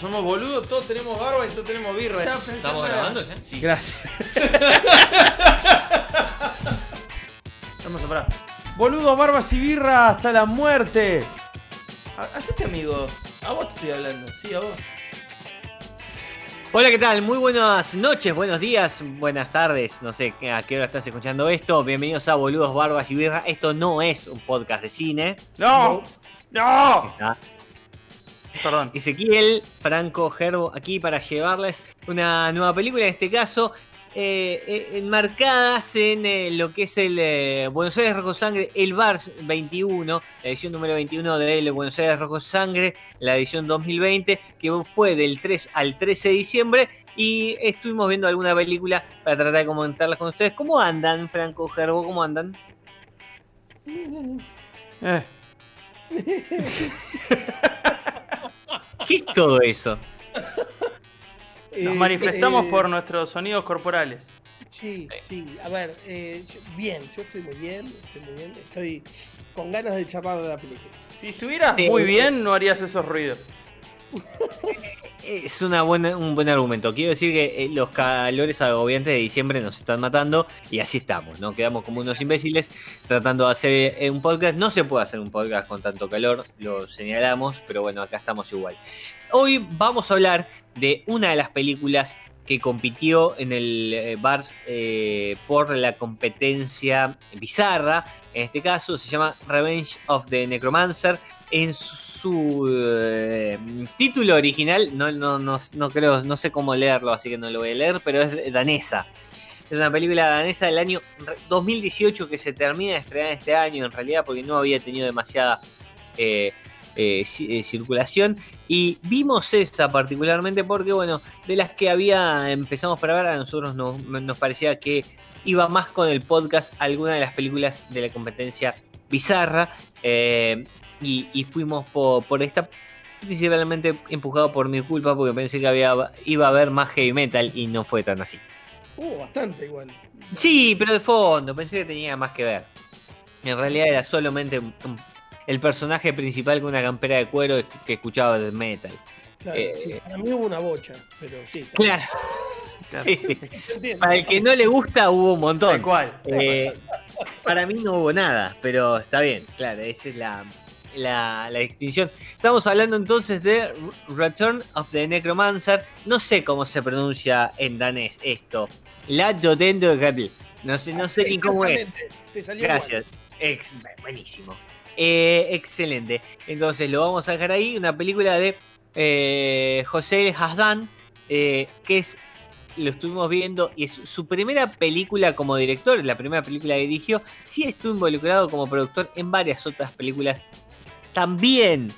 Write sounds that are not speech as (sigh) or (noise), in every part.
Somos boludos, todos tenemos barba y todos tenemos birra. ¿Estamos grabando ya? Sí. Gracias. (laughs) Vamos a parar. Boludos, barbas y birra hasta la muerte. Ha- Hacete amigo. A vos te estoy hablando. Sí, a vos. Hola, ¿qué tal? Muy buenas noches, buenos días, buenas tardes. No sé a qué hora estás escuchando esto. Bienvenidos a Boludos, Barbas y Birra. Esto no es un podcast de cine. ¡No! ¡No! Está Perdón. Ezequiel, Franco, Gerbo, aquí para llevarles una nueva película, en este caso eh, eh, enmarcadas en eh, lo que es el eh, Buenos Aires Rojo Sangre, el Vars 21, la edición número 21 del Buenos Aires Rojo Sangre, la edición 2020, que fue del 3 al 13 de diciembre, y estuvimos viendo alguna película para tratar de comentarlas con ustedes. ¿Cómo andan, Franco, Gerbo? ¿Cómo andan? (laughs) (laughs) ¿Qué es todo eso? Nos Eh, manifestamos eh, por nuestros sonidos corporales. Sí, sí. A ver, eh, yo- bien, yo estoy muy bien, estoy muy bien. Estoy con ganas de charlar de la película. Si estuvieras Sí. muy bien, no harías esos ruidos. Es una buena, un buen argumento. Quiero decir que eh, los calores agobiantes de diciembre nos están matando y así estamos, ¿no? Quedamos como unos imbéciles tratando de hacer eh, un podcast. No se puede hacer un podcast con tanto calor, lo señalamos, pero bueno, acá estamos igual. Hoy vamos a hablar de una de las películas que compitió en el eh, Bars por la competencia bizarra. En este caso se llama Revenge of the Necromancer. En su eh, título original, no, no, no, no creo, no sé cómo leerlo, así que no lo voy a leer, pero es danesa. Es una película danesa del año 2018 que se termina de estrenar este año, en realidad, porque no había tenido demasiada eh, eh, ci- circulación. Y vimos esa particularmente porque, bueno, de las que había empezamos para ver, a nosotros nos, nos parecía que iba más con el podcast alguna de las películas de la competencia bizarra. eh, y, y fuimos por, por esta, principalmente empujado por mi culpa, porque pensé que había, iba a haber más heavy metal y no fue tan así. Uh, bastante igual. Sí, pero de fondo, pensé que tenía más que ver. En realidad era solamente un- un- el personaje principal con una campera de cuero que escuchaba death metal. Claro, Eh, sí, para mí hubo una bocha, pero sí. (laughs) Claro. Sí. (laughs) Para el que no le gusta hubo un montón. Tal cual. Eh, para mí no hubo nada, pero está bien, claro, esa es la, la, la distinción. Estamos hablando entonces de Return of the Necromancer. No sé cómo se pronuncia en danés esto. La Jodendo Rebel. No sé, no sé ni cómo es. Te salió Gracias. Ex- buenísimo. Eh, excelente. Entonces lo vamos a dejar ahí. Una película de eh, José Hasdan, eh, que es, lo estuvimos viendo, y es su primera película como director, la primera película que dirigió. Sí estuvo involucrado como productor en varias otras películas también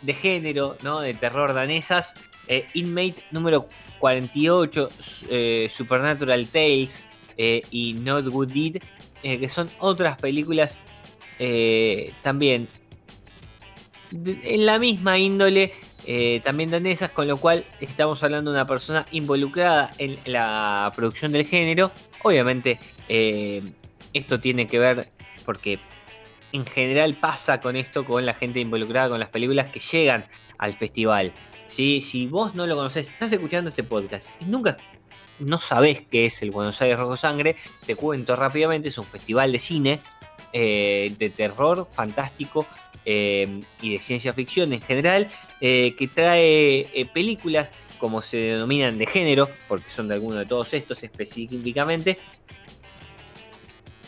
de género, ¿no? De terror danesas. Eh, Inmate número 48, eh, Supernatural Tales eh, y Not Good Deed, que son otras películas también en la misma índole, también danesas, con lo cual estamos hablando de una persona involucrada en la producción del género. Obviamente, esto tiene que ver porque en general pasa con esto, con la gente involucrada con las películas que llegan al festival. ¿sí? Si vos no lo conocés, estás escuchando este podcast y nunca no sabés qué es el Buenos Aires Rojo Sangre, te cuento rápidamente, es un festival de cine, eh, de terror fantástico eh, y de ciencia ficción en general, eh, que trae eh, películas como se denominan de género, porque son de alguno de todos estos específicamente,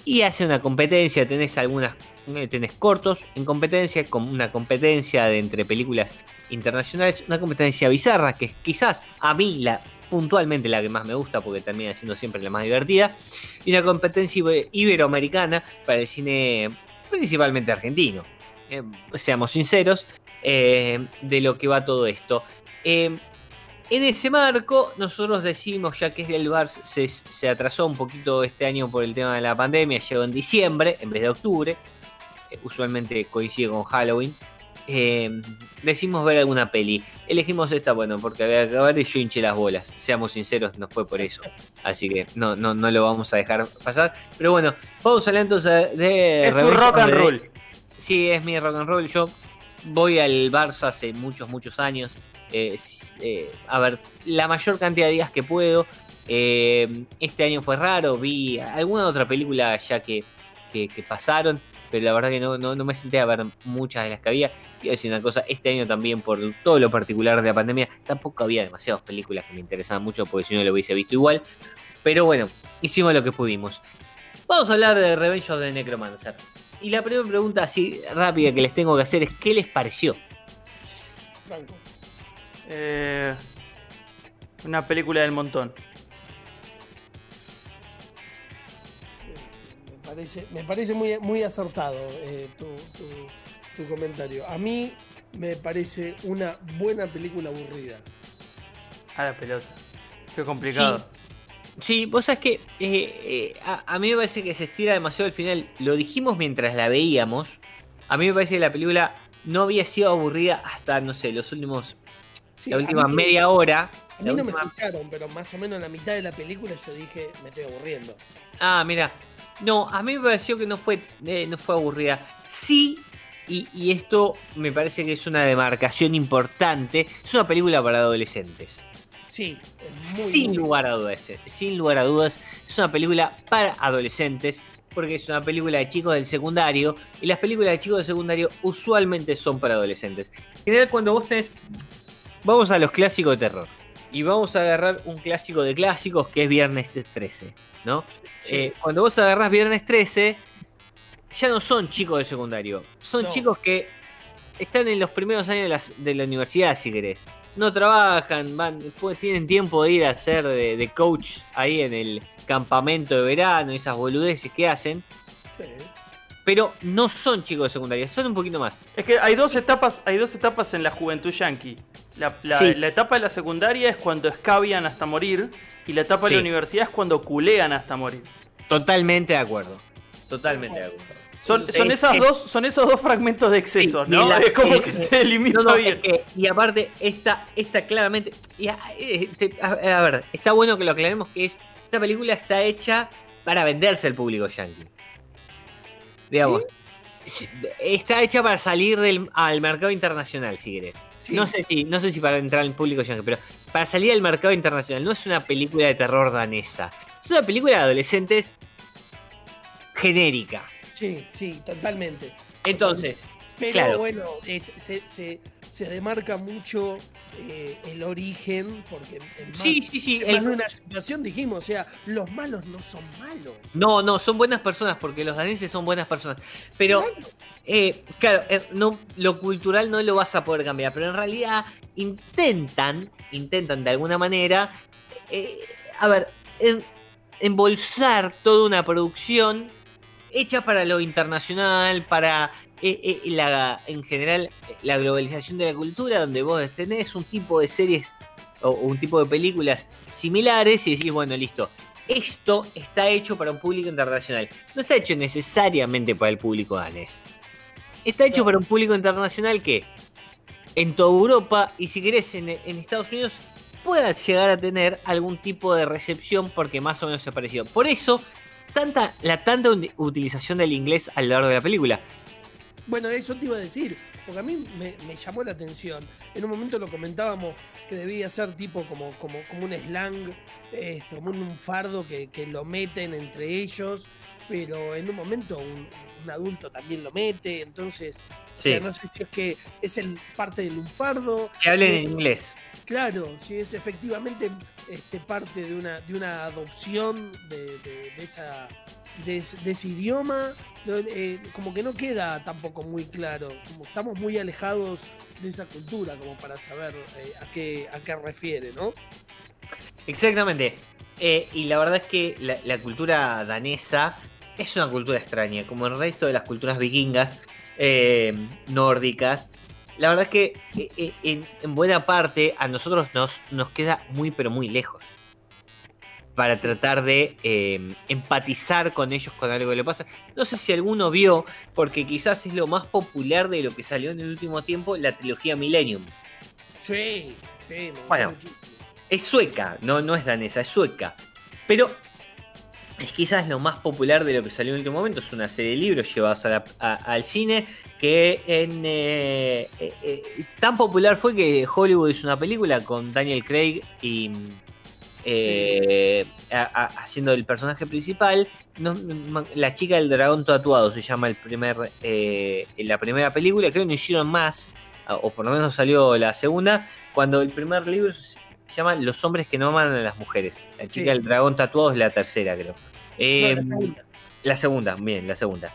y hace una competencia, tenés algunas, eh, tenés cortos en competencia, como una competencia de entre películas internacionales, una competencia bizarra, que es quizás a mí la puntualmente la que más me gusta porque termina siendo siempre la más divertida, y una competencia ibe- iberoamericana para el cine principalmente argentino. Eh, seamos sinceros, eh, de lo que va todo esto. En ese marco, nosotros decimos, ya que el Vars se, se atrasó un poquito este año por el tema de la pandemia, llegó en diciembre en vez de octubre, eh, usualmente coincide con Halloween. eh, decimos ver alguna peli. Elegimos esta, bueno, porque había que acabar y yo hinché las bolas. Seamos sinceros, no fue por eso. Así que no, no, no lo vamos a dejar pasar. Pero bueno, vamos a hablar entonces de. Es tu rock and roll. Sí, es mi rock and roll. Yo voy al Barça hace muchos, muchos años. Eh, eh, a ver, la mayor cantidad de días que puedo. Eh, este año fue raro, vi alguna otra película ya que, que, que pasaron, pero la verdad que no, no, no me senté a ver muchas de las que había. Y decir una cosa, este año también por todo lo particular de la pandemia, tampoco había demasiadas películas que me interesaban mucho porque si no lo hubiese visto igual. Pero bueno, hicimos lo que pudimos. Vamos a hablar de Revenge of the Necromancer. Y la primera pregunta así rápida que les tengo que hacer es ¿qué les pareció? Eh, una película del montón. Me parece, me parece muy, muy acertado eh, tu, tu- tu comentario. A mí me parece una buena película aburrida. A la pelota. Qué complicado. Sí, vos sabés que eh, eh, a, a mí me parece que se estira demasiado el final. Lo dijimos mientras la veíamos. A mí me parece que la película no había sido aburrida hasta, no sé, los últimos. Sí, la última mí- media hora. A mí no me escucharon, pero más o menos en la mitad de la película yo dije, me estoy aburriendo. Ah, mira. No, a mí me pareció que no fue, eh, no fue aburrida. Sí, y, y esto me parece que es una demarcación importante. Es una película para adolescentes. Sí, es muy sin lugar a dudas, eh, sin lugar a dudas, es una película para adolescentes, porque es una película de chicos del secundario, y las películas de chicos del secundario usualmente son para adolescentes. En general, cuando vos tenés. Vamos a los clásicos de terror. Y vamos a agarrar un clásico de clásicos que es Viernes 13, ¿no? Sí. Eh, cuando vos agarrás Viernes 13, ya no son chicos de secundario, son No. chicos que están en los primeros años de, las- de la universidad, si querés. No trabajan, van, pues, tienen tiempo de ir a hacer de, de coach ahí en el campamento de verano, esas boludeces que hacen, Sí. Pero no son chicos de secundaria, son un poquito más. Es que hay dos etapas, hay dos etapas en la juventud yankee. La, la- Sí. la etapa de la secundaria es cuando escabian hasta morir. Y la etapa de la universidad es cuando culean hasta morir. Totalmente de acuerdo. Totalmente de acuerdo. Son, son Es- esas es- dos, son esos dos fragmentos de excesos, Sí, ¿no? la- (laughs) es como que eh, se delimita No, no, bien. es que- y aparte, esta, esta claramente. y a, eh, a ver, está bueno que lo aclaremos que es. Esta película está hecha para venderse al público yankee. Digamos. Sí, Está hecha para salir del, al mercado internacional, si querés. Sí. No sé si, no sé si para entrar al público yankee, pero para salir al mercado internacional. No es una película de terror danesa. Es una película de adolescentes genérica. Sí, sí, totalmente. Entonces, Pero Claro. bueno, es- se, se- se demarca mucho eh, el origen, porque en más, sí, sí, sí. en una situación dijimos, o sea, los malos no son malos. No, no, son buenas personas porque los daneses son buenas personas. Pero, Claro. eh, claro, eh, no, lo cultural no lo vas a poder cambiar, pero en realidad intentan, intentan de alguna manera, eh, a ver, en- embolsar toda una producción hecha para lo internacional, para eh, eh, la, en general la globalización de la cultura, donde vos tenés un tipo de series o un tipo de películas similares y decís, bueno, listo, esto está hecho para un público internacional. No está hecho necesariamente para el público danés. Está hecho para un público internacional que en toda Europa y si querés en, en Estados Unidos pueda llegar a tener algún tipo de recepción porque más o menos se pareció. Por eso, tanta, la tanta ut- utilización del inglés a lo largo de la película. Bueno, eso te iba a decir, porque a mí me, llamó la atención. En un momento lo comentábamos que debía ser tipo como, como, como un slang, como un fardo que, lo meten entre ellos, pero en un momento un adulto también lo mete, entonces, o Sí. sea, no sé si es que es el parte del lunfardo. Que hablen si en inglés. Claro, si es efectivamente este, parte de una, de una adopción de, de- de esa, de, ese- de ese idioma, eh, como que no queda tampoco muy claro, como estamos muy alejados de esa cultura como para saber eh, a, qué, a qué refiere, ¿no? Exactamente. Eh, y la verdad es que la, la cultura danesa es una cultura extraña, como el resto de las culturas vikingas, eh, nórdicas. la verdad es que eh, eh, en, en buena parte a nosotros nos, nos queda muy pero muy lejos para tratar de eh, empatizar con ellos con algo que le pasa. No sé si alguno vio, porque quizás es lo más popular de lo que salió en el último tiempo, la trilogía Millennium. Sí, sí, me Bueno. muchísimo. Es sueca, no, no es danesa, es sueca. Pero es quizás lo más popular de lo que salió en el último momento. Es una serie de libros llevados a la- a- al cine que en, eh, eh, eh, tan popular fue que Hollywood hizo una película con Daniel Craig y eh, a- a- haciendo el personaje principal. No, la chica del dragón tatuado se llama el primer, eh, la primera película. Creo que no hicieron más, o por lo menos salió la segunda, cuando el primer libro se llama Los hombres que no aman a las mujeres. La chica Sí. del dragón tatuado es la tercera, creo. Eh, No, la segunda. la segunda, bien, la segunda.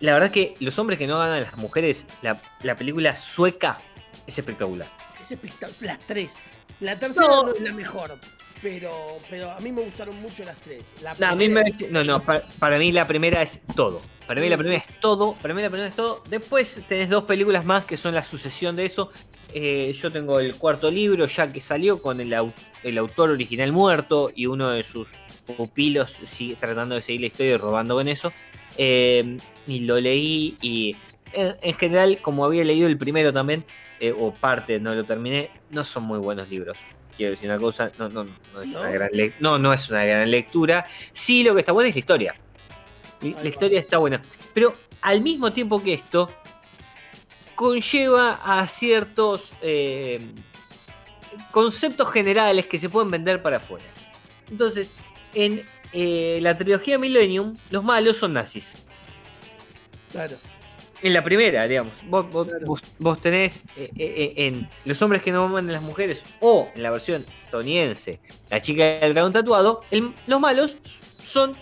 La verdad que Los hombres que no aman a las mujeres, la, la película sueca es espectacular. Es espectacular. Las tres. La tercera No. no, es la mejor. Pero, pero a mí me gustaron mucho las tres. La No, a mí me- primera- no, no, pa- para, mí la primera es todo. Para mí la primera es todo. Para mí la primera es todo. Después tenés dos películas más que son la sucesión de eso. Eh, yo tengo el cuarto libro ya que salió con el, au- el autor original muerto y uno de sus pupilos sigue tratando de seguir la historia y robando con eso. Eh, y lo leí y en, en general, como había leído el primero también, eh, o parte, no lo terminé, no son muy buenos libros. Quiero decir una cosa, no, no, no es ¿No? una gran lec- no, no es una gran lectura. Sí, lo que está bueno es la historia. Va. La historia está buena. Pero al mismo tiempo que esto, conlleva a ciertos eh, conceptos generales que se pueden vender para afuera. Entonces, en eh, la trilogía Millennium, los malos son nazis. Claro. En la primera, digamos. Vos, vos- Claro. vos- vos tenés eh, eh, en Los hombres que no aman a las mujeres o en la versión estadounidense, La chica del dragón tatuado, el- los malos son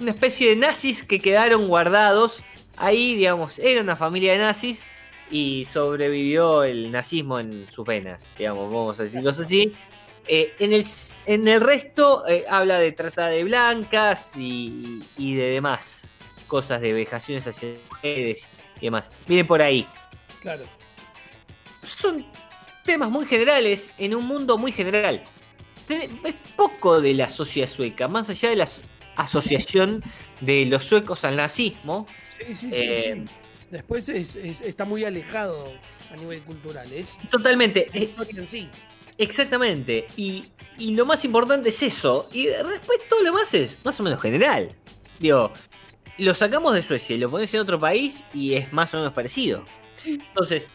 una especie de nazis que quedaron guardados ahí, digamos, era una familia de nazis y sobrevivió el nazismo en sus venas, digamos, vamos a decirlo así. Eh, en, el, en el resto eh, habla de trata de blancas y, y de demás cosas de vejaciones hacia mujeres y demás. Viene por ahí. Claro. Son temas muy generales en un mundo muy general. Es poco de la sociedad sueca, más allá de la as- asociación de los suecos al nazismo. Sí, sí, sí, Eh, sí. Después es- es- está muy alejado a nivel cultural. Es Totalmente. eh, en sí. Exactamente. Y, y lo más importante es eso. Y después todo lo más es más o menos general. Digo, lo sacamos de Suecia y lo pones en otro país y es más o menos parecido. Entonces,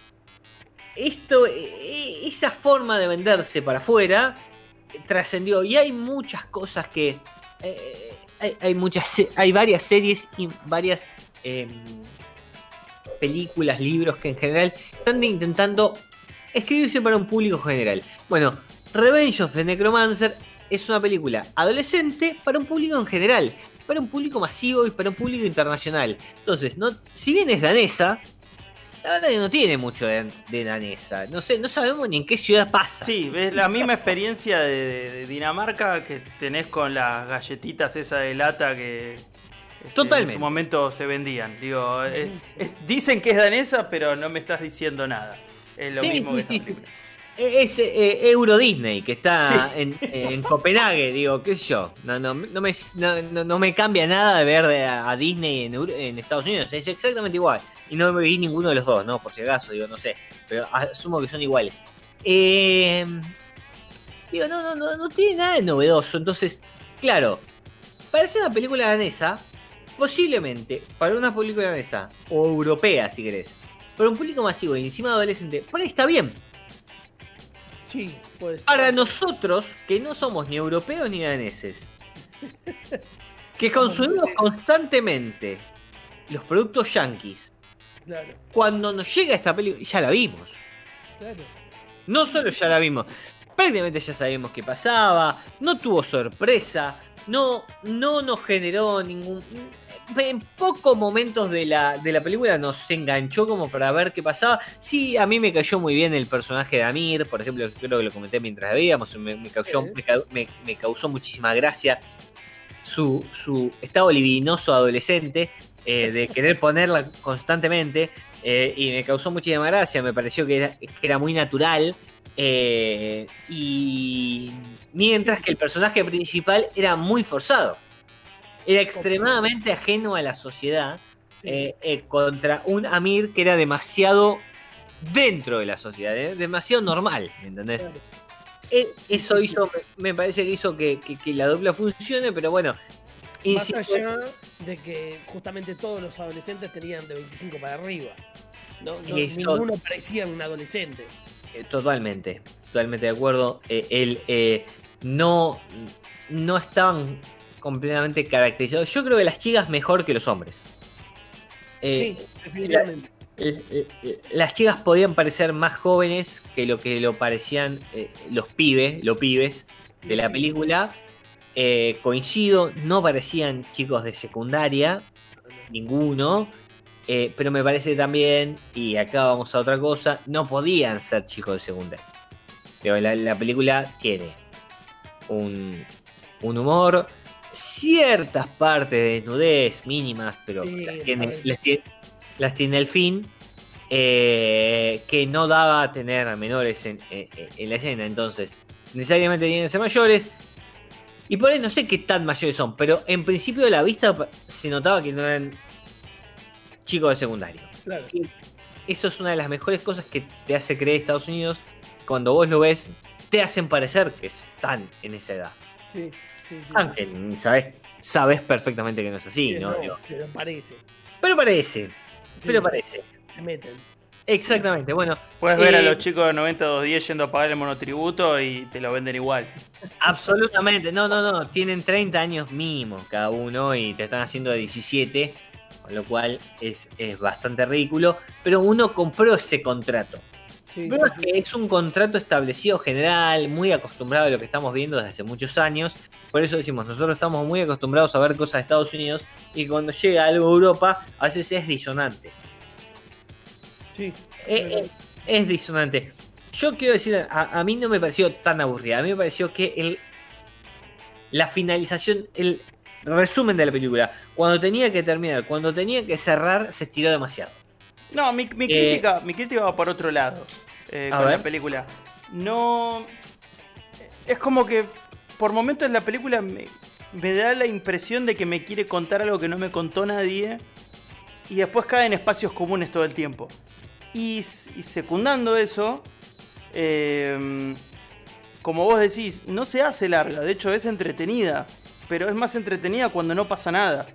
esto, eh, esa forma de venderse para afuera eh, trascendió. Y hay muchas cosas que. eh, hay, hay muchas, hay varias series y varias em, películas, libros que en general están intentando escribirse para un público general. Bueno, Revenge of the Necromancer es una película adolescente para un público en general, para un público masivo y para un público internacional. Entonces, no, si bien es danesa, la verdad que no tiene mucho de, de danesa. No sé, no sabemos ni en qué ciudad pasa. Sí, es la misma experiencia de, Dinamarca que tenés con las galletitas esa de lata que Totalmente. en su momento se vendían. Digo, es- es- dicen que es danesa, pero no me estás diciendo nada. Es lo Sí, mismo sí, que esta sí. Es eh, Euro Disney que está Sí. en, en Copenhague, digo, qué sé yo. No, no, no, me, no, no- me cambia nada de ver a, a Disney en, en Estados Unidos. Es exactamente igual. Y no me vi ninguno de los dos, ¿no? Por si acaso, digo, no sé. Pero asumo que son iguales. Eh, digo, no, no, no, no tiene nada de novedoso. Entonces, claro, para ser una película danesa, posiblemente, para una película danesa, o europea si querés, para un público masivo y encima adolescente, por ahí está bien. Sí, pues. Para nosotros, que no somos ni europeos ni daneses, (laughs) que consumimos constantemente los productos yankees, Claro, cuando nos llega esta película, ya la vimos. claro. No solo ya la vimos, prácticamente ya sabemos qué pasaba, no tuvo sorpresa, no, no nos generó ningún... En pocos momentos de la, de la película nos enganchó como para ver qué pasaba. Sí, a mí me cayó muy bien el personaje de Amir, por ejemplo, creo que lo comenté mientras veíamos, me, me causó, Sí. me, ca- me- me causó muchísima gracia su, su estado libidinoso adolescente, eh, de querer (laughs) ponerla constantemente. eh, y me causó muchísima gracia, me pareció que era, que era muy natural. eh, y mientras que el personaje principal era muy forzado. Era extremadamente ajeno a la sociedad eh, eh, contra un Amir que era demasiado dentro de la sociedad, eh, demasiado normal, ¿entendés? Eh, eso hizo, me parece que hizo que, que- que la dupla funcione, pero bueno. Más allá de que justamente todos los adolescentes tenían de 25 para arriba. No, no- ninguno parecía un adolescente. totalmente, totalmente de acuerdo. Eh, él eh, no, no estaban completamente caracterizados. Yo creo que las chicas mejor que los hombres. Eh, sí, definitivamente. eh, eh, eh, las chicas podían parecer más jóvenes que lo que lo parecían eh, los pibes, los pibes de la película. Eh, coincido, no parecían chicos de secundaria, ninguno. pero me parece también, y acá vamos a otra cosa, no podían ser chicos de secundaria. Pero la, la película tiene un, un humor, ciertas partes de desnudez mínimas, pero Sí, las, tiene, parece. las tiene- las tiene el fin. eh, que no daba a tener a menores en, en- en la escena. Entonces, necesariamente tienen que ser mayores. Y por ahí no sé qué tan mayores son, pero en principio de la vista se notaba que no eran chicos de secundario. Claro. Eso es una de las mejores cosas que te hace creer Estados Unidos. Cuando vos lo ves, te hacen parecer que están en esa edad. Sí, sí, sí. Aunque sabes, sabes perfectamente que no es así, Sí, ¿no? pero parece. Pero parece, pero Sí, parece. te meten. Exactamente, bueno, Puedes ver a Eh, los chicos de 90-210 yendo a pagar el monotributo y te lo venden igual. absolutamente. No, no, no. Tienen 30 años mínimo cada uno y te están haciendo de 17. Con lo cual es, es bastante ridículo. Pero uno compró ese contrato. Sí, Pero sí, es sí. que es un contrato establecido general, muy acostumbrado a lo que estamos viendo desde hace muchos años. Por eso decimos, nosotros estamos muy acostumbrados a ver cosas de Estados Unidos y cuando llega algo a Europa, a veces es disonante. Sí, Eh, eh, es disonante. Yo quiero decir, a, a mí no me pareció tan aburrida. A mí me pareció que el, la finalización, el resumen de la película, cuando tenía que terminar, cuando tenía que cerrar, se estiró demasiado. No, mi, mi Eh, crítica, mi crítica va por otro lado eh, con ver. la película. No. Es como que por momentos la película me, me da la impresión de que me quiere contar algo que no me contó nadie y después cae en espacios comunes todo el tiempo. Y, secundando eso, eh, como vos decís, no se hace larga, de hecho es entretenida, pero es más entretenida cuando no pasa nada.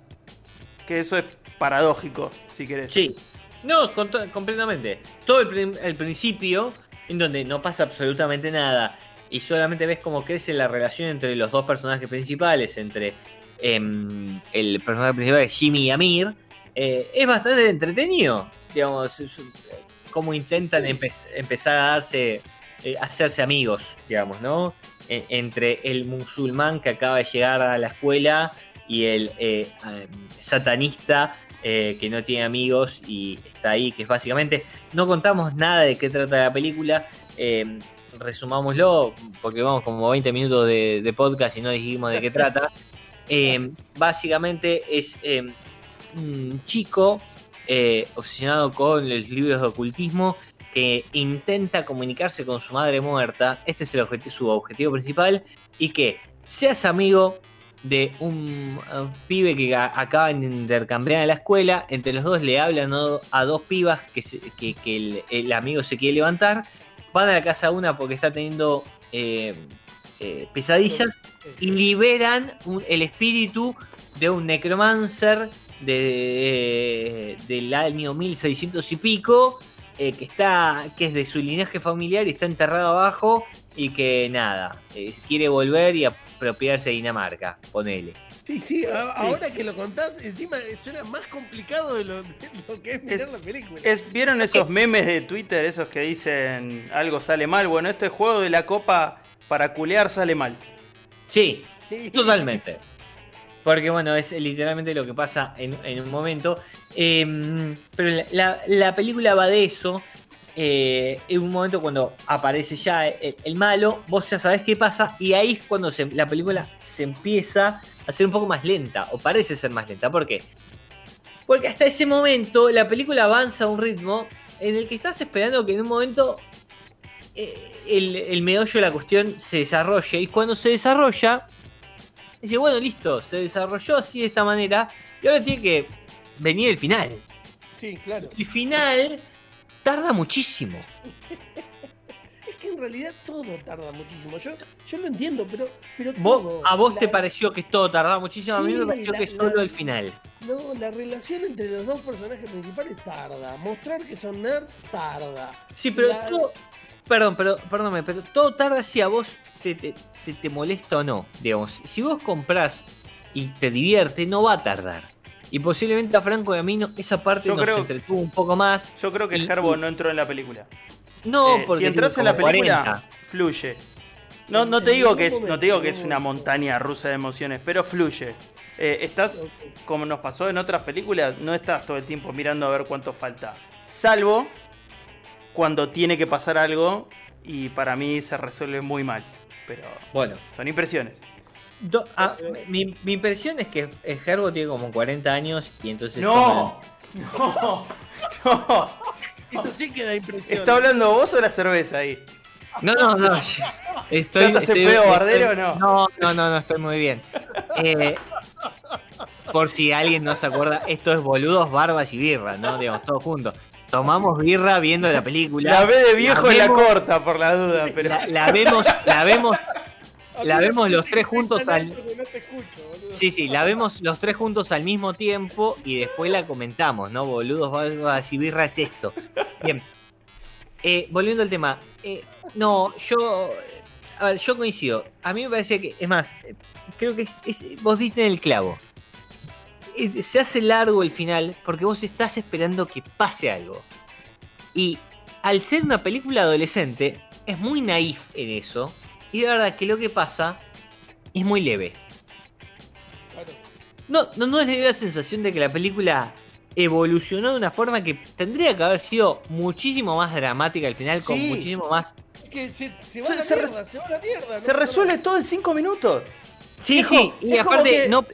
Que eso es paradójico, si querés. Sí. No, con completamente. Todo el, el principio, en donde no pasa absolutamente nada, y solamente ves cómo crece la relación entre los dos personajes principales, entre em, el personaje principal Jimmy y Amir, eh, es bastante entretenido. Digamos, cómo intentan empe- empezar a darse, eh, hacerse amigos, digamos, ¿no? E- entre el musulmán que acaba de llegar a la escuela y el eh, satanista eh, que no tiene amigos y está ahí, que es básicamente, no contamos nada de qué trata la película, eh, resumámoslo, porque vamos como 20 minutos de, de podcast y no dijimos de qué trata. (laughs) Eh, básicamente es un chico obsesionado con los libros de ocultismo que intenta comunicarse con su madre muerta, este es el su objetivo principal, y que seas amigo de un uh, pibe que a- acaban de intercambiar en la escuela, entre los dos le hablan ¿no? a dos pibas que, se- que- que el, el amigo se quiere levantar, van a la casa una porque está teniendo eh, eh, pesadillas y liberan un- el espíritu de un necromancer de, del año 1600 y pico eh, que está que es de su linaje familiar y está enterrado abajo y que nada eh, quiere volver y apropiarse de Dinamarca ponele Sí, sí, a- ahora que lo contás, encima suena más complicado de lo, de lo que es mirar Es- la película. Es- ¿Vieron esos memes de Twitter, esos que dicen algo sale mal? Bueno, este juego de la copa para culear sale mal. sí Totalmente. Porque bueno, es literalmente lo que pasa en, en un momento. Eh, pero la, la- la película va de eso. Eh, en un momento cuando aparece ya el, el malo, vos ya sabés qué pasa. Y ahí es cuando se- la película se empieza a ser un poco más lenta. O parece ser más lenta. ¿Por qué? Porque hasta ese momento la película avanza a un ritmo en el que estás esperando que en un momento eh, el, el meollo de la cuestión se desarrolle. Y cuando se desarrolla, dice, bueno, listo, se desarrolló así de esta manera. Y ahora tiene que venir el final. Sí, claro. El final tarda muchísimo. (laughs) Es que en realidad todo tarda muchísimo. Yo, yo lo entiendo, pero, pero Vos- todo. ¿A vos te pareció que todo tardaba muchísimo? a mí me pareció la- que solo la- el final. No, la relación entre los dos personajes principales tarda. Mostrar que son nerds tarda. Sí, pero todo. Perdón, pero, perdóname, pero todo tarda si a vos te, te, te- te molesta o no. Digamos, si vos comprás y te divierte, no va a tardar. Y posiblemente a Franco y a mí no- esa parte Yo nos creo- entretuvo un poco más. Yo creo que Y- Herbo no entró en la película. No, Eh, porque si entras en la película, 40. fluye. No, no En te digo que es, no te digo que es una montaña rusa de emociones, pero fluye. Eh, estás, como nos pasó en otras películas, no estás todo el tiempo mirando a ver cuánto falta. Salvo cuando tiene que pasar algo y para mí se resuelve muy mal. Pero Bueno, son impresiones. Do- ah, mi, mi impresión es que Gerbo tiene como 40 años y entonces. No, no, (laughs) no. Eso sí que da impresión. ¿Está hablando vos o la cerveza ahí? No, no, no. Estoy, ¿Ya estás en pedo bardero o no? No, no, no, no, estoy muy bien. Eh, por si alguien no se acuerda, esto es boludos, barbas y birra, ¿no? Digamos, todos juntos. Tomamos birra viendo la película. La ve de viejo en la vemos- corta, por la duda, pero. La, la vemos, la vemos, la vemos los tres juntos al- no te escucho. Sí, sí, la vemos los tres juntos al mismo tiempo y después la comentamos, ¿no? Boludos, barbas y birra es esto. Bien. Eh, volviendo al tema. eh, no, yo. A ver, yo coincido. A mí me parece que. Es más, eh, creo que es, es- vos diste en el clavo. Se hace largo el final porque vos estás esperando que pase algo. Y al ser una película adolescente, es muy naif en eso. Y de verdad que lo que pasa es muy leve. No, no, no les dio la sensación de que la película evolucionó de una forma que tendría que haber sido muchísimo más dramática al final, con muchísimo más. Es que se, se va Se- a la se re- mierda, se va a la mierda. Se no- resuelve todo en 5 minutos. Sí, sí, y aparte que- no,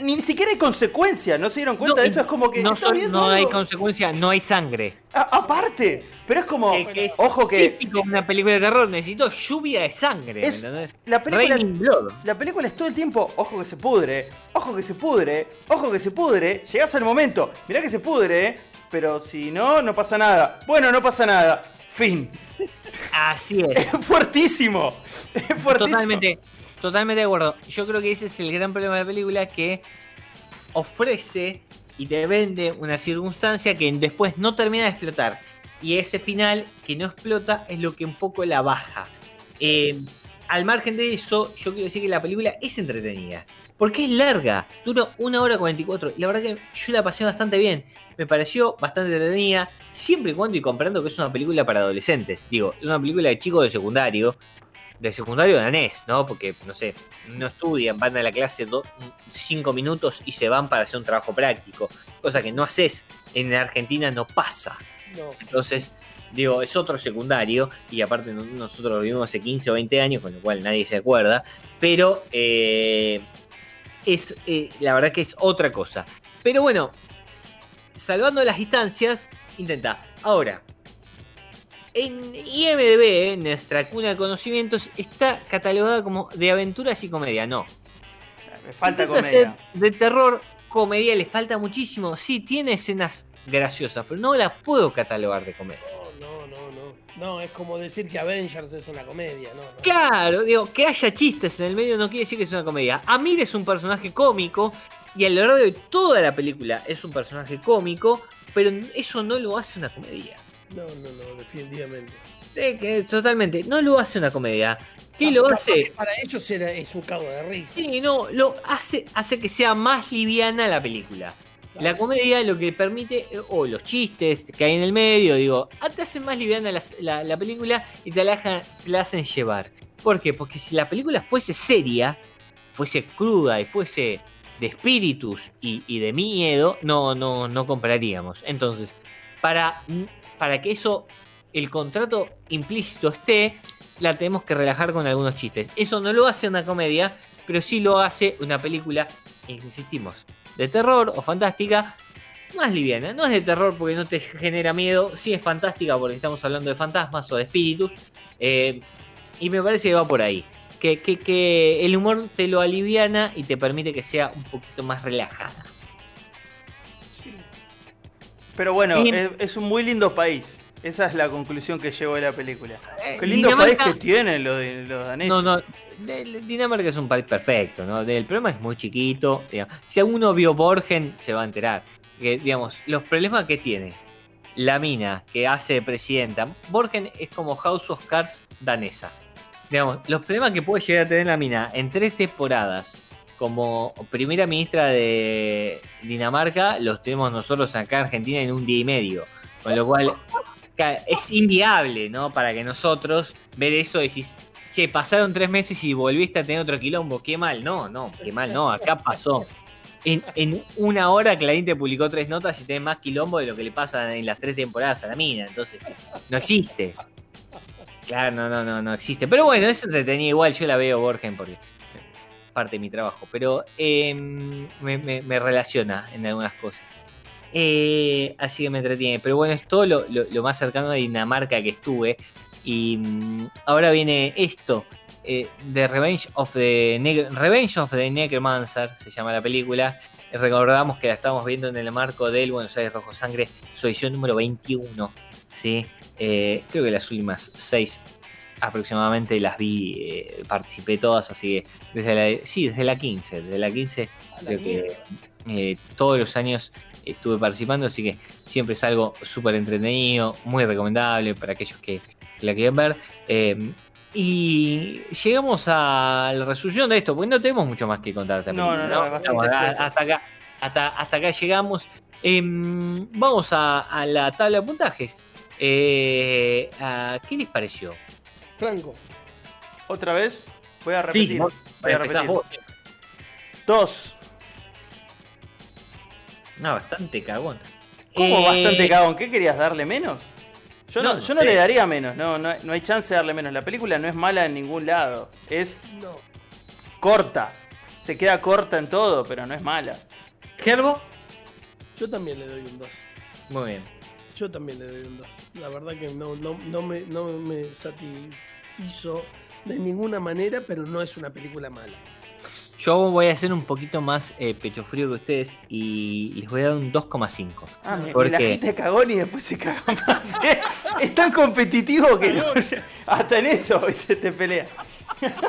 Ni siquiera hay consecuencia, ¿no se dieron cuenta no, de eso? Es como que. no, ¿está son- no hay consecuencia, no hay sangre. A- aparte, pero es como. Que- que es ojo que. Típico una película de terror, necesito lluvia de sangre, Es-. La película, Blood. la película es todo el tiempo, ojo que se pudre, ojo que se pudre, ojo que se pudre. Llegás al momento, mirá que se pudre, pero si no, no pasa nada. Bueno, no pasa nada. Fin. Así es. (laughs) Es fuertísimo. Es fuertísimo. Totalmente, totalmente de acuerdo. Yo creo que ese es el gran problema de la película que ofrece y te vende una circunstancia que después no termina de explotar. Y ese final que no explota es lo que un poco la baja. Eh, al margen de eso, yo quiero decir que la película es entretenida. Porque es larga, dura una hora 44. Y la verdad que yo la pasé bastante bien. Me pareció bastante entretenida, siempre y cuando y comprendo que es una película para adolescentes. Digo, es una película de chicos de secundario, de secundario danés, ¿no? Porque, no sé, no estudian, van a la clase do- cinco minutos y se van para hacer un trabajo práctico. Cosa que no haces, en Argentina no pasa. No. Entonces, digo, es otro secundario y aparte no- nosotros lo vivimos hace 15 o 20 años, con lo cual nadie se acuerda, pero eh, es eh, la verdad que es otra cosa. Pero bueno, salvando las distancias, intenta. Ahora, en IMDB, en nuestra cuna de conocimientos, está catalogada como de aventuras y comedia. No, Me falta Intenta comedia. ser de terror, comedia, le falta muchísimo. Sí, tiene escenas graciosas, pero no las puedo catalogar de comedia. No, no, no, no. No, es como decir que Avengers es una comedia, no, no. Claro, digo, que haya chistes en el medio no quiere decir que es una comedia. Amir es un personaje cómico y a lo largo de toda la película es un personaje cómico, pero eso no lo hace una comedia. No, no, no, definitivamente. Eh, que totalmente, no lo hace una comedia. ¿Qué lo hace? Para ellos era, es un cago de risa. Sí, no, lo hace, hace que sea más liviana la película. La comedia lo que permite, eh, o los chistes que hay en el medio, digo, ah, te hacen más liviana la, la- la película y te la, te la hacen llevar. ¿Por qué? Porque si la película fuese seria, fuese cruda y fuese de espíritus y, y de miedo, no, no, no compraríamos. Entonces, para, para que eso, el contrato implícito esté, la tenemos que relajar con algunos chistes. Eso no lo hace una comedia, pero sí lo hace una película, insistimos, de terror o fantástica, más liviana. No es de terror porque no te genera miedo. Sí es fantástica porque estamos hablando de fantasmas o de espíritus. Eh, y me parece que va por ahí. Que, que- que el humor te lo aliviana y te permite que sea un poquito más relajada. Pero bueno, Y- es, es un muy lindo país. Esa es la conclusión que llevo de la película. Eh, Qué lindo Dinamarca- país que tienen los, los daneses. No, no. Dinamarca es un país perfecto, ¿no? El problema es muy chiquito. digamos. Si uno vio Borgen, se va a enterar. Que, digamos, los problemas que tiene la mina que hace de presidenta. Borgen es como House of Cards danesa. Digamos, los problemas que puede llegar a tener la mina en tres temporadas como primera ministra de Dinamarca, los tenemos nosotros acá en Argentina en un día y medio. Con lo cual, es inviable, ¿no? Para que nosotros ver eso y decís, che, pasaron tres meses y volviste a tener otro quilombo, qué mal. No, no, qué mal, no, acá pasó. En, en una hora Clarín te publicó tres notas y tenés más quilombo de lo que le pasa en las tres temporadas a la mina. Entonces, no existe. Claro, no, no, no, no existe. Pero bueno, es entretenida igual, yo la veo Borgen porque parte de mi trabajo. Pero eh, me, relaciona en algunas cosas. Eh, así que me entretiene. Pero bueno, es todo lo, más cercano a Dinamarca que estuve. Y mm, ahora viene esto. eh, The Revenge of the Revenge of the Necromancer se llama la película. Recordamos que la estamos viendo en el marco del Buenos Aires Rojo Sangre, su edición número 21. ¿sí? Eh, creo que las últimas seis aproximadamente las vi, eh, participé todas, así que desde la, sí, desde la 15, desde la 15 A la creo que eh, todos los años estuve participando, así que siempre es algo súper entretenido, muy recomendable para aquellos que la quieren ver. Eh, y llegamos a la resolución de esto, porque no tenemos mucho más que contar. esta No, no, no, Estamos explota. hasta acá, hasta, hasta acá llegamos. Em, vamos a, a la tabla de puntajes. Eh, ¿Qué les pareció? Franco. Otra vez, voy a repetir. vos- voy a repetir. vos. Dos. No, bastante cagón. ¿Cómo Eh, bastante cagón? ¿Qué querías darle menos? Yo no, No, yo no sé. le daría menos, no, no, no hay chance de darle menos. La película no es mala en ningún lado. Es No. corta. Se queda corta en todo, pero no es mala. ¿Gerbo? Yo también le doy un 2. Muy bien. Yo también le doy un 2. La verdad que no, no, no, me, no me satisfizo de ninguna manera, pero no es una película mala. Yo voy a ser un poquito más eh, pecho frío que ustedes y les voy a dar un 2,5. Ah, me- ¿Por la qué? gente cagón y después se caga más. ¿eh? Es tan competitivo que no- hasta en eso ¿viste? te pelea. (laughs)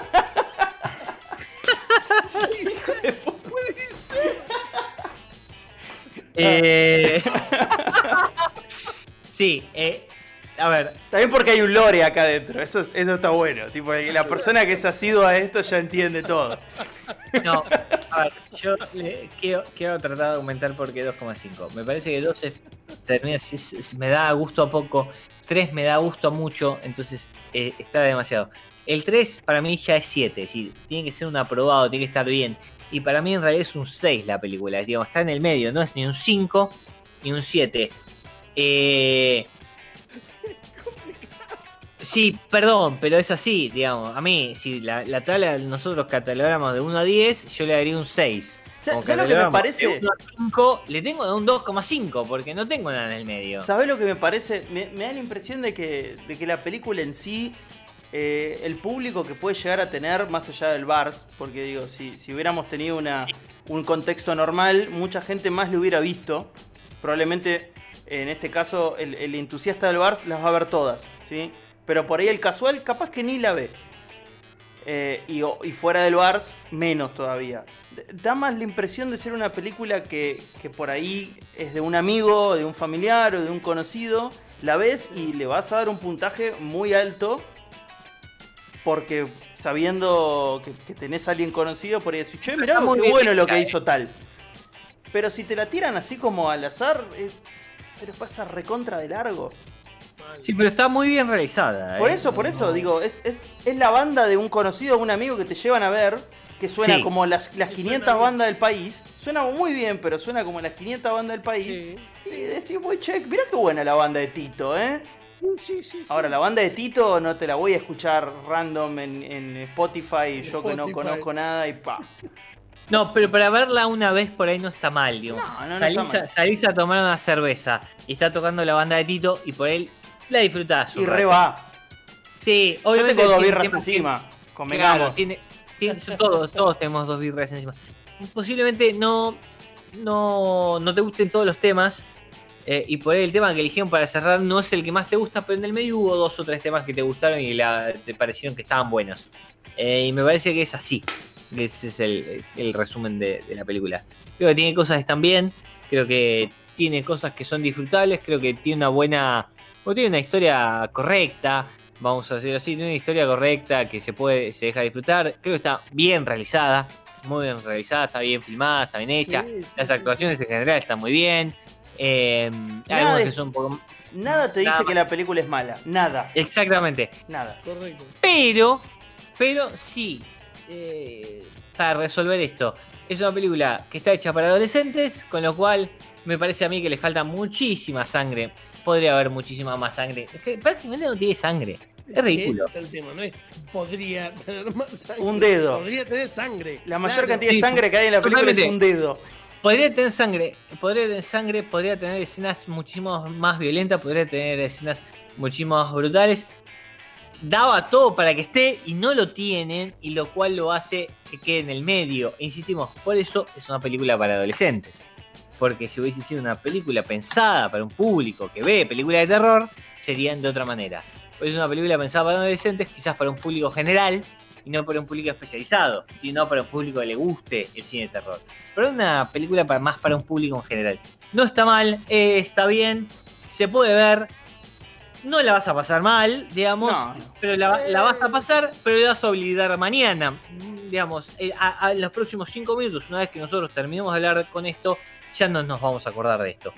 Eh, (laughs) sí, eh, a ver, También porque hay un lore acá adentro. Eso, eso está bueno. Tipo, la persona que es asidua a esto ya entiende todo. no, a ver, yo le- quiero, quiero tratar de aumentar porque 2,5. Me parece que 2 es- termina, es- es- me da gusto a poco, 3 me da gusto a mucho, entonces eh, está demasiado. El 3 para mí ya es 7, es decir, tiene que ser un aprobado, tiene que estar bien. Y para mí en realidad es un 6 la película, es, digamos, está en el medio, no es ni un 5 ni un 7. Eh, Sí, perdón, pero es así, digamos. A mí, si la, la tabla nosotros catalogamos de 1 a 10, yo le daría un 6. ¿Sabes lo que me parece? De 1 a 5, le tengo de un 2,5, porque no tengo nada en el medio. ¿Sabes lo que me parece? Me, me da la impresión de que, de que la película en sí, eh, el público que puede llegar a tener más allá del Bars, porque digo, si, si hubiéramos tenido una, un contexto normal, mucha gente más lo hubiera visto. Probablemente, en este caso, el, el entusiasta del Bars las va a ver todas, ¿sí? Pero por ahí el casual capaz que ni la ve. Eh, y, fuera del Bars, menos todavía. Da más la impresión de ser una película que, que por ahí es de un amigo, de un familiar o de un conocido. La ves y le vas a dar un puntaje muy alto. Porque sabiendo que, que tenés a alguien conocido, por ahí decís, che, mirá qué bueno lo que eh. hizo tal. Pero si te la tiran así como al azar, es- pero pasa recontra de largo. Sí, pero está muy bien realizada. Por ¿eh? eso, por eso, No- digo, es, es, es la banda de un conocido o un amigo que te llevan a ver, que suena Sí. como las, las Que 500 suena bien. bandas del país. Suena muy bien, pero suena como las 500 bandas del país. Sí, Y decís, voy, che, mirá qué buena la banda de Tito, ¿eh? sí, sí. Ahora, la banda de Tito no te la voy a escuchar random en, en Spotify, yo que no conozco nada y pa. No, pero para verla una vez por ahí no está mal, digo. No, no, no salís, a, mal. salís a tomar una cerveza y está tocando la banda de Tito y por él la disfrutás. un Y re rato. va. Sí, Yo obviamente. tengo dos birras encima. Con Claro, tiene, tiene- todos, todos tenemos dos birras encima. Posiblemente no, no, no te gusten todos los temas. eh, y por ahí el tema que eligieron para cerrar no es el que más te gusta, pero en el medio hubo dos o tres temas que te gustaron y la- te parecieron que estaban buenos. Eh, y me parece que es así. Ese es el, el resumen de, de la película. Creo que tiene cosas que están bien. Creo que tiene cosas que son disfrutables. Creo que tiene una buena. o tiene una historia correcta. Vamos a decirlo así. Tiene una historia correcta que se puede. se deja disfrutar. Creo que está bien realizada. Muy bien realizada. Está bien filmada. Está bien hecha. Sí, sí, Las sí, actuaciones en general están muy bien. Eh, Nada algunas de- que son un poco. Nada te dice que la película es mala. Nada. Exactamente. Nada. Correcto. Pero, pero sí, eh, para resolver esto, es una película que está hecha para adolescentes, con lo cual me parece a mí que le falta muchísima sangre. Podría haber muchísima más sangre. Es que prácticamente no tiene sangre. Es ridículo. ese es el tema, no es podría tener más sangre. Un dedo. Podría tener sangre. La mayor Claro. cantidad de sangre que hay en la película es un dedo. Podría tener sangre, podría tener sangre, podría tener escenas muchísimo más violentas, podría tener escenas muchísimo más brutales. Daba todo para que esté y no lo tienen, y lo cual lo hace que quede en el medio. E insistimos, por eso es una película para adolescentes. Porque si hubiese sido una película pensada para un público que ve películas de terror, serían de otra manera. Pues es una película pensada para adolescentes, quizás para un público general, y no para un público especializado, sino para un público que le guste el cine de terror. Pero es una película para, más para un público en general. No está mal, eh, está bien, se puede ver. No la vas a pasar mal, digamos, No. pero la, la vas a pasar, pero la vas a olvidar mañana. Digamos, eh, a, a los próximos cinco minutos, una vez que nosotros terminemos de hablar con esto, ya no nos vamos a acordar de esto.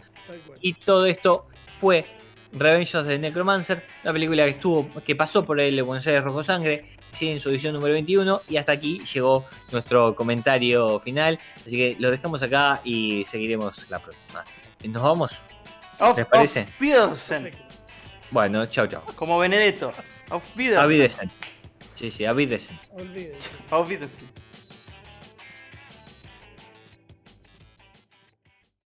Y todo esto fue Revenge of the Necromancer, una película que estuvo, que pasó por el Buenos Aires Rojo Sangre, sigue en su edición número 21, y hasta aquí llegó nuestro comentario final. Así que lo dejamos acá y seguiremos la próxima. Nos vamos. ¿Les parece? Perfecto. Bueno, chao, chao. Como Benedetto. Auf Wiedersehen. Sí, sí. Auf Wiedersehen.